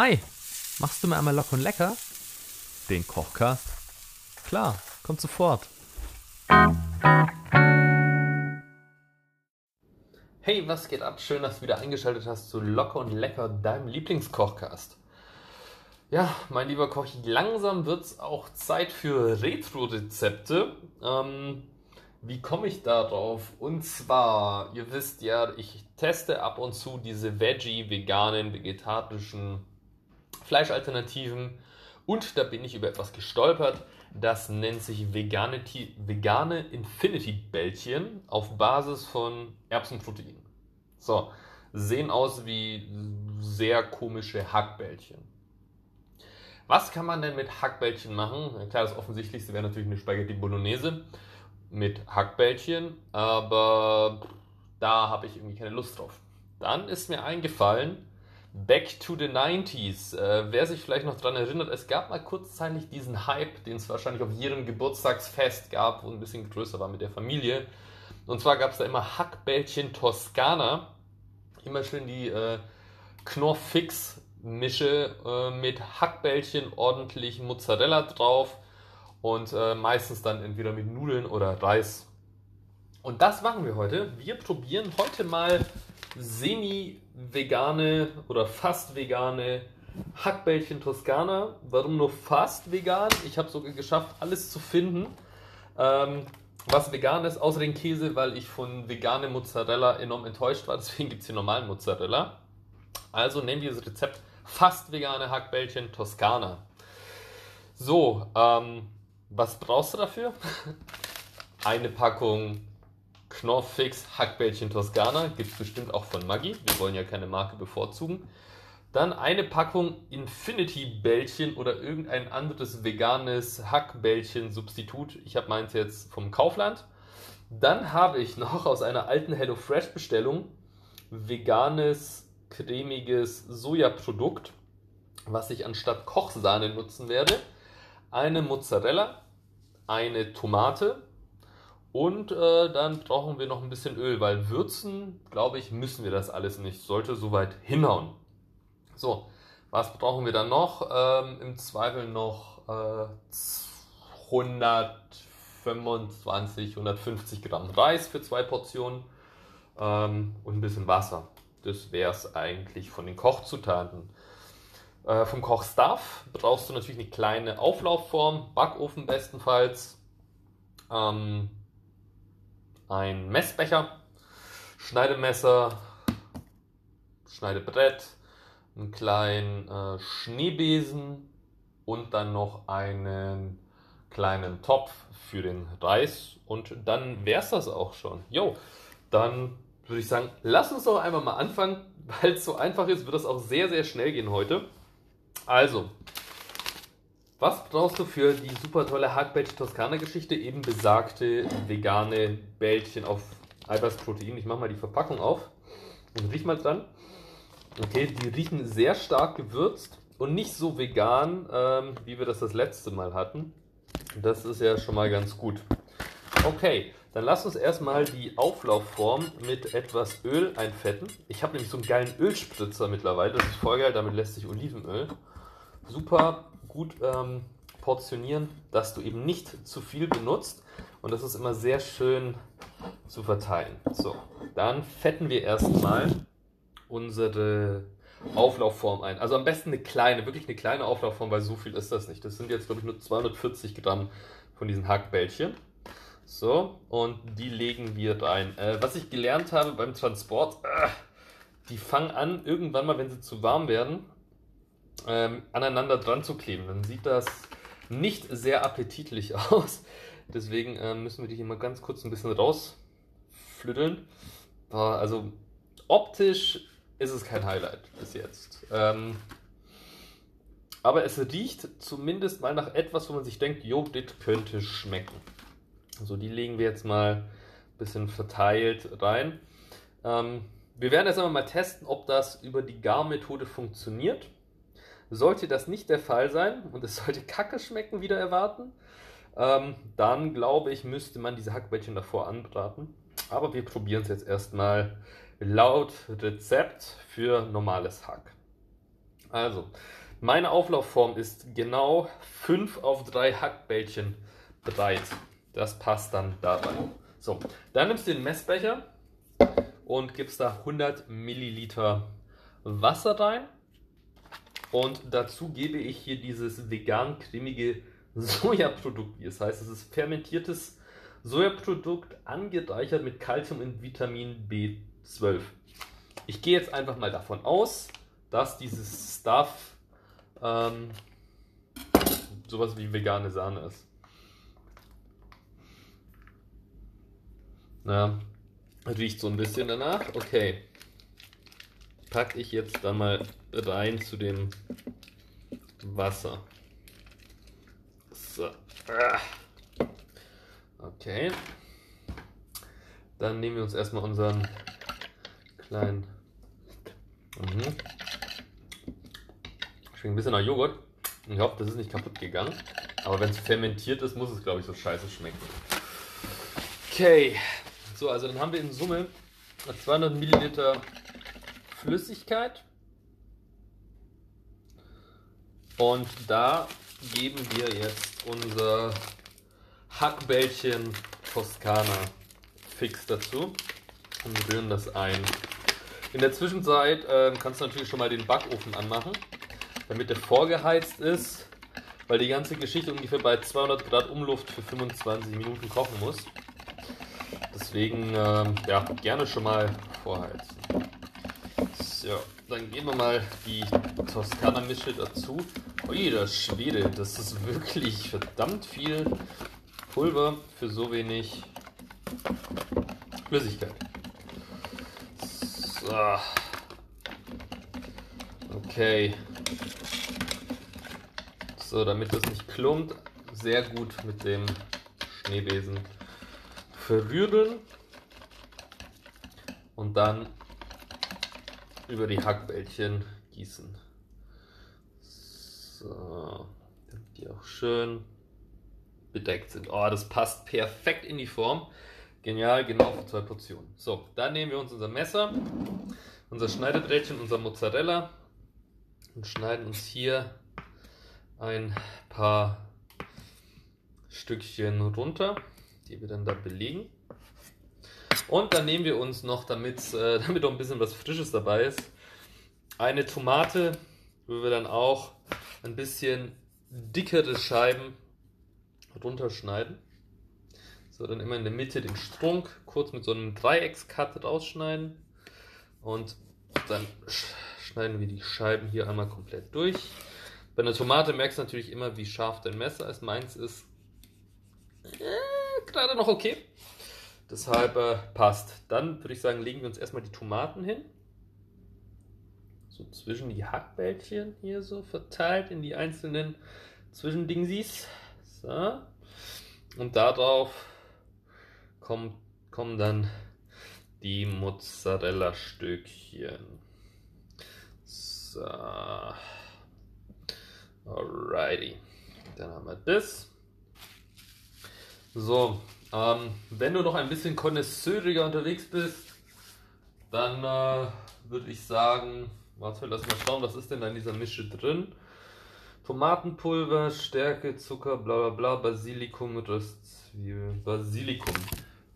Hi, machst du mir einmal locker und lecker? Den Kochcast? Klar, kommt sofort. Hey, was geht ab? Schön, dass du wieder eingeschaltet hast zu Locker und Lecker, deinem Lieblingskochcast. Ja, mein lieber Koch, langsam wird es auch Zeit für Retro-Rezepte. Ähm, wie komme ich darauf? Und zwar, ihr wisst ja, ich teste ab und zu diese Veggie, veganen, vegetarischen Fleischalternativen. Und da bin ich über etwas gestolpert. Das nennt sich vegane, vegane Infinity-Bällchen auf Basis von Erbsenprotein. So, sehen aus wie sehr komische Hackbällchen. Was kann man denn mit Hackbällchen machen? Klar, das Offensichtlichste wäre natürlich eine Spaghetti Bolognese mit Hackbällchen, aber da habe ich irgendwie keine Lust drauf. Dann ist mir eingefallen, Back to the 90s. Äh, wer sich vielleicht noch daran erinnert, es gab mal kurzzeitig diesen Hype, den es wahrscheinlich auf jedem Geburtstagsfest gab, wo ein bisschen größer war mit der Familie. Und zwar gab es da immer Hackbällchen Toskana. Immer schön die äh, Knorr-Fix-Mische äh, mit Hackbällchen, ordentlich Mozzarella drauf und äh, meistens dann entweder mit Nudeln oder Reis. Und das machen wir heute. Wir probieren heute mal semi-vegane oder fast vegane Hackbällchen Toskana. Warum nur fast vegan? Ich habe sogar geschafft, alles zu finden, ähm, was vegan ist, außer den Käse, weil ich von veganem Mozzarella enorm enttäuscht war. Deswegen gibt es hier normalen Mozzarella. Also nehmen wir das Rezept fast vegane Hackbällchen Toskana. So, ähm, was brauchst du dafür? Eine Packung Knorrfix Hackbällchen Toskana. Gibt es bestimmt auch von Maggi. Wir wollen ja keine Marke bevorzugen. Dann eine Packung Infinity Bällchen oder irgendein anderes veganes Hackbällchen-Substitut. Ich habe meins jetzt vom Kaufland. Dann habe ich noch aus einer alten HelloFresh-Bestellung veganes, cremiges Sojaprodukt, was ich anstatt Kochsahne nutzen werde eine Mozzarella, eine Tomate und äh, dann brauchen wir noch ein bisschen Öl, weil würzen, glaube ich, müssen wir das alles nicht. Sollte soweit hinhauen. So, was brauchen wir dann noch? Ähm, Im Zweifel noch äh, 125, 150 Gramm Reis für zwei Portionen ähm, und ein bisschen Wasser. Das wäre es eigentlich von den Kochzutaten. Äh, vom Kochstuff brauchst du natürlich eine kleine Auflaufform, Backofen bestenfalls, ähm, ein Messbecher, Schneidemesser, Schneidebrett, einen kleinen äh, Schneebesen und dann noch einen kleinen Topf für den Reis und dann wäre es das auch schon. Jo, dann würde ich sagen, lass uns doch einfach mal anfangen, weil es so einfach ist, wird das auch sehr, sehr schnell gehen heute. Also, was brauchst du für die super tolle Hackbällchen Toskana Geschichte? Eben besagte vegane Bällchen auf Eiweißprotein. Ich mache mal die Verpackung auf und riech mal dran. Okay, die riechen sehr stark gewürzt und nicht so vegan, ähm, wie wir das das letzte Mal hatten. Das ist ja schon mal ganz gut. Okay, dann lass uns erstmal die Auflaufform mit etwas Öl einfetten. Ich habe nämlich so einen geilen Ölspritzer mittlerweile. Das ist voll geil, damit lässt sich Olivenöl super gut ähm, portionieren, dass du eben nicht zu viel benutzt. Und das ist immer sehr schön zu verteilen. So, dann fetten wir erstmal unsere Auflaufform ein. Also am besten eine kleine, wirklich eine kleine Auflaufform, weil so viel ist das nicht. Das sind jetzt, glaube ich, nur 240 Gramm von diesen Hackbällchen. So, und die legen wir rein. Äh, was ich gelernt habe beim Transport, äh, die fangen an, irgendwann mal, wenn sie zu warm werden, ähm, aneinander dran zu kleben. Dann sieht das nicht sehr appetitlich aus. Deswegen äh, müssen wir die hier mal ganz kurz ein bisschen rausflütteln. Also optisch ist es kein Highlight bis jetzt. Ähm, aber es riecht zumindest mal nach etwas, wo man sich denkt, jo, das könnte schmecken. So, die legen wir jetzt mal ein bisschen verteilt rein. Ähm, wir werden jetzt einmal mal testen, ob das über die Garmethode funktioniert. Sollte das nicht der Fall sein und es sollte kacke schmecken, wieder erwarten, ähm, dann glaube ich, müsste man diese Hackbällchen davor anbraten. Aber wir probieren es jetzt erstmal laut Rezept für normales Hack. Also, meine Auflaufform ist genau 5 auf 3 Hackbällchen breit. Das passt dann dabei. So, dann nimmst du den Messbecher und gibst da 100 Milliliter Wasser rein. Und dazu gebe ich hier dieses vegan cremige Sojaprodukt. Das heißt, es ist fermentiertes Sojaprodukt angereichert mit Kalzium und Vitamin B12. Ich gehe jetzt einfach mal davon aus, dass dieses Stuff ähm, sowas wie vegane Sahne ist. Na, riecht so ein bisschen danach. Okay. Packe ich jetzt dann mal rein zu dem Wasser. So. Ah. Okay. Dann nehmen wir uns erstmal unseren kleinen. Mhm. Schmeckt ein bisschen nach Joghurt. Ich hoffe, das ist nicht kaputt gegangen. Aber wenn es fermentiert ist, muss es, glaube ich, so scheiße schmecken. Okay. So, also dann haben wir in Summe 200 Milliliter Flüssigkeit. Und da geben wir jetzt unser Hackbällchen Toskana fix dazu und rühren das ein. In der Zwischenzeit äh, kannst du natürlich schon mal den Backofen anmachen damit er vorgeheizt ist, weil die ganze Geschichte ungefähr bei 200 Grad Umluft für 25 Minuten kochen muss. Deswegen, ähm, ja, gerne schon mal vorheizen. So, dann geben wir mal die Toskana-Mische dazu. Das Schwede, das ist wirklich verdammt viel Pulver für so wenig Flüssigkeit. So. Okay, so, damit das nicht klumpt, sehr gut mit dem Schneebesen verrühren und dann über die Hackbällchen gießen. So, die auch schön bedeckt sind. Oh, das passt perfekt in die Form. Genial, genau für zwei Portionen. So, dann nehmen wir uns unser Messer, unser Schneidebrettchen, unser Mozzarella und schneiden uns hier ein paar Stückchen runter, die wir dann da belegen. Und dann nehmen wir uns noch, damit, äh, damit auch ein bisschen was Frisches dabei ist, eine Tomate, wo wir dann auch ein bisschen dickere Scheiben runterschneiden. So, dann immer in der Mitte den Strunk kurz mit so einem Dreieckscut rausschneiden. Und dann schneiden wir die Scheiben hier einmal komplett durch. Bei einer Tomate merkst du natürlich immer, wie scharf dein Messer ist. Meins ist äh, gerade noch okay. Deshalb äh, passt. Dann würde ich sagen, legen wir uns erstmal die Tomaten hin. So zwischen die Hackbällchen hier so verteilt in die einzelnen Zwischendingsies. So. Und darauf kommt, kommen dann die Mozzarella-Stückchen. So. Alrighty. Dann haben wir das. So, ähm, wenn du noch ein bisschen konnoisseuriger unterwegs bist, dann äh, würde ich sagen, warte, lass mal schauen, was ist denn da in dieser Mische drin? Tomatenpulver, Stärke, Zucker, bla bla bla, Basilikum, Röstzwiebeln, Basilikum.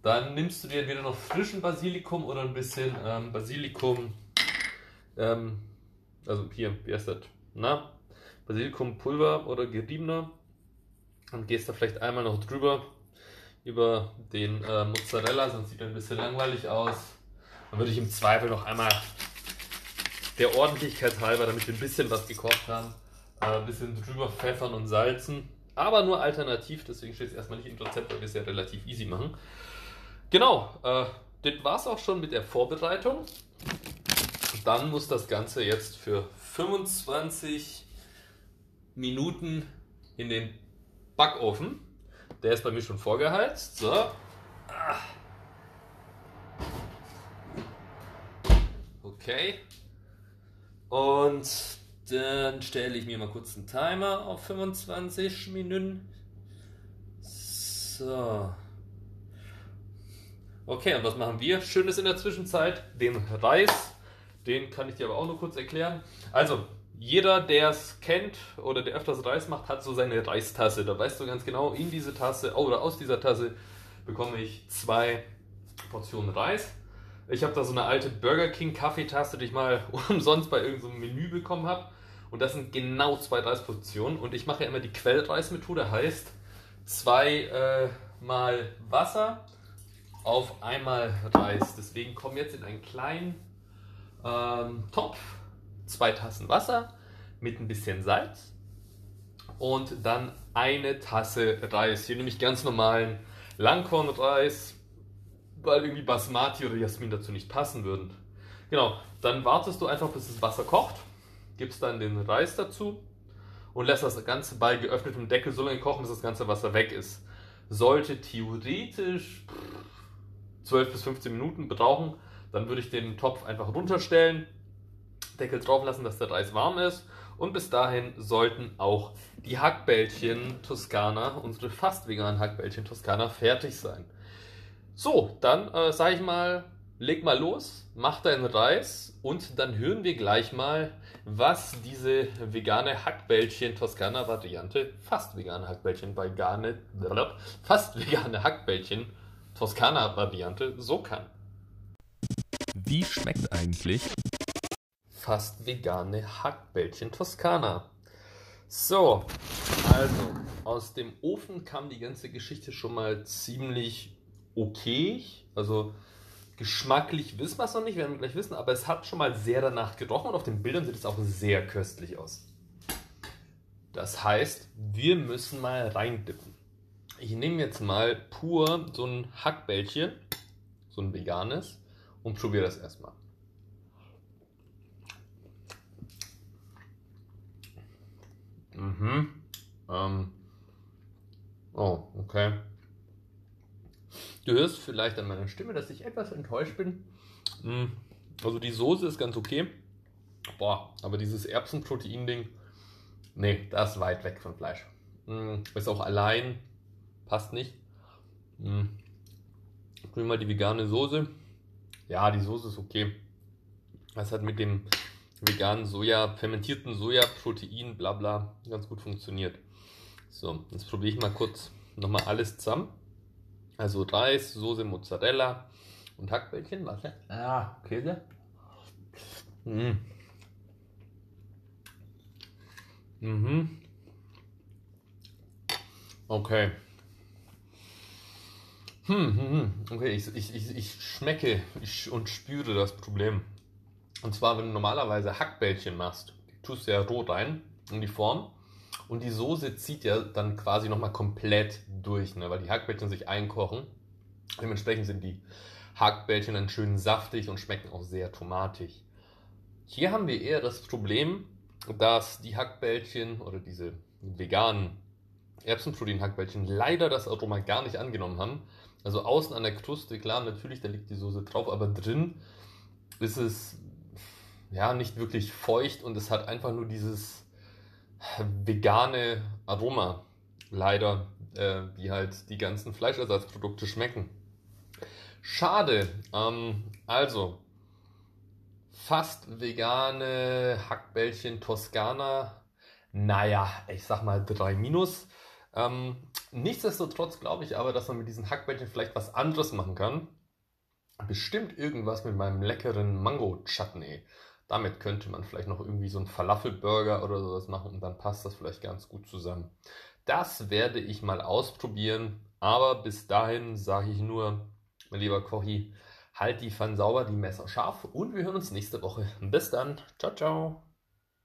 Dann nimmst du dir entweder noch frischen Basilikum oder ein bisschen ähm, Basilikum, ähm, also hier, wie heißt das? Na, Basilikumpulver oder geriebener und gehst da vielleicht einmal noch drüber über den äh, Mozzarella, sonst sieht er ein bisschen langweilig aus. Dann würde ich im Zweifel noch einmal der Ordentlichkeit halber, damit wir ein bisschen was gekocht haben, äh, ein bisschen drüber pfeffern und salzen. Aber nur alternativ, deswegen steht es erstmal nicht im Rezept, weil wir es ja relativ easy machen. Genau, äh, das war es auch schon mit der Vorbereitung. Dann muss das Ganze jetzt für 25 Minuten in den Backofen. Der ist bei mir schon vorgeheizt. So. Okay. Und dann stelle ich mir mal kurz einen Timer auf 25 Minuten. So. Okay, und was machen wir? Schönes in der Zwischenzeit. Den Reis, den kann ich dir aber auch nur kurz erklären. Also, jeder, der es kennt oder der öfters Reis macht, hat so seine Reistasse. Da weißt du ganz genau, in diese Tasse oder aus dieser Tasse bekomme ich zwei Portionen Reis. Ich habe da so eine alte Burger King Kaffeetasse, die ich mal umsonst bei irgendeinem so Menü bekommen habe. Und das sind genau zwei Reisportionen. Und ich mache ja immer die Quellreismethode, heißt zwei äh, mal Wasser auf einmal Reis. Deswegen kommen jetzt in einen kleinen ähm, Topf zwei Tassen Wasser mit ein bisschen Salz und dann eine Tasse Reis. Hier nehme ich ganz normalen Langkornreis, weil irgendwie Basmati oder Jasmin dazu nicht passen würden. Genau, dann wartest du einfach, bis das Wasser kocht, gibst dann den Reis dazu und lässt das Ganze bei geöffnetem Deckel so lange kochen, bis das ganze Wasser weg ist. Sollte theoretisch 12 bis 15 Minuten brauchen, dann würde ich den Topf einfach runterstellen, Deckel drauf lassen, dass der Reis warm ist. Und bis dahin sollten auch die Hackbällchen Toskana, unsere fast veganen Hackbällchen Toskana, fertig sein. So, dann äh, sage ich mal, leg mal los, mach deinen Reis und dann hören wir gleich mal, was diese vegane Hackbällchen Toskana Variante, fast vegane Hackbällchen vegane, fast vegane Hackbällchen Toskana Variante so kann. Wie schmeckt eigentlich fast vegane Hackbällchen Toskana. So, also aus dem Ofen kam die ganze Geschichte schon mal ziemlich okay. Also geschmacklich wissen wir es noch nicht, werden wir gleich wissen, aber es hat schon mal sehr danach gerochen und auf den Bildern sieht es auch sehr köstlich aus. Das heißt, wir müssen mal reindippen. Ich nehme jetzt mal pur so ein Hackbällchen, so ein veganes, und probiere das erstmal. Mhm. Ähm. Oh, okay. Du hörst vielleicht an meiner Stimme, dass ich etwas enttäuscht bin. Hm. Also die Soße ist ganz okay. Boah, aber dieses Erbsenprotein-Ding, nee, das ist weit weg von Fleisch. Hm, ist auch allein, passt nicht. Hm. Ich mal die vegane Soße. Ja, die Soße ist okay. Das hat mit dem veganen Soja, fermentierten Sojaprotein, bla bla, ganz gut funktioniert. So, jetzt probiere ich mal kurz nochmal alles zusammen. Also Reis, Soße, Mozzarella und Hackbällchen. Warte. Ah, Käse. Mm. Mhm. Okay. Hm, hm, hm. Okay, ich, ich, ich, ich schmecke ich, und spüre das Problem. Und zwar, wenn du normalerweise Hackbällchen machst, tust du ja roh rein in die Form und die Soße zieht ja dann quasi nochmal komplett durch, ne? weil die Hackbällchen sich einkochen. Dementsprechend sind die Hackbällchen dann schön saftig und schmecken auch sehr tomatig. Hier haben wir eher das Problem, dass die Hackbällchen oder diese veganen Erbsenprotein-Hackbällchen leider das Aroma gar nicht angenommen haben. Also außen an der Kruste, klar, natürlich, da liegt die Soße drauf, aber drin ist es ja nicht wirklich feucht und es hat einfach nur dieses vegane Aroma, leider, äh, wie halt die ganzen Fleischersatzprodukte schmecken. Schade. Ähm, also, fast vegane Hackbällchen Toskana. Naja, ich sag mal 3 minus. Ähm, nichtsdestotrotz glaube ich aber, dass man mit diesen Hackbällchen vielleicht was anderes machen kann. Bestimmt irgendwas mit meinem leckeren Mango-Chutney. Damit könnte man vielleicht noch irgendwie so einen Falafelburger oder sowas machen und dann passt das vielleicht ganz gut zusammen. Das werde ich mal ausprobieren, aber bis dahin sage ich nur, mein lieber Kochi, halt die Pfanne sauber, die Messer scharf und wir hören uns nächste Woche. Bis dann. Ciao, ciao.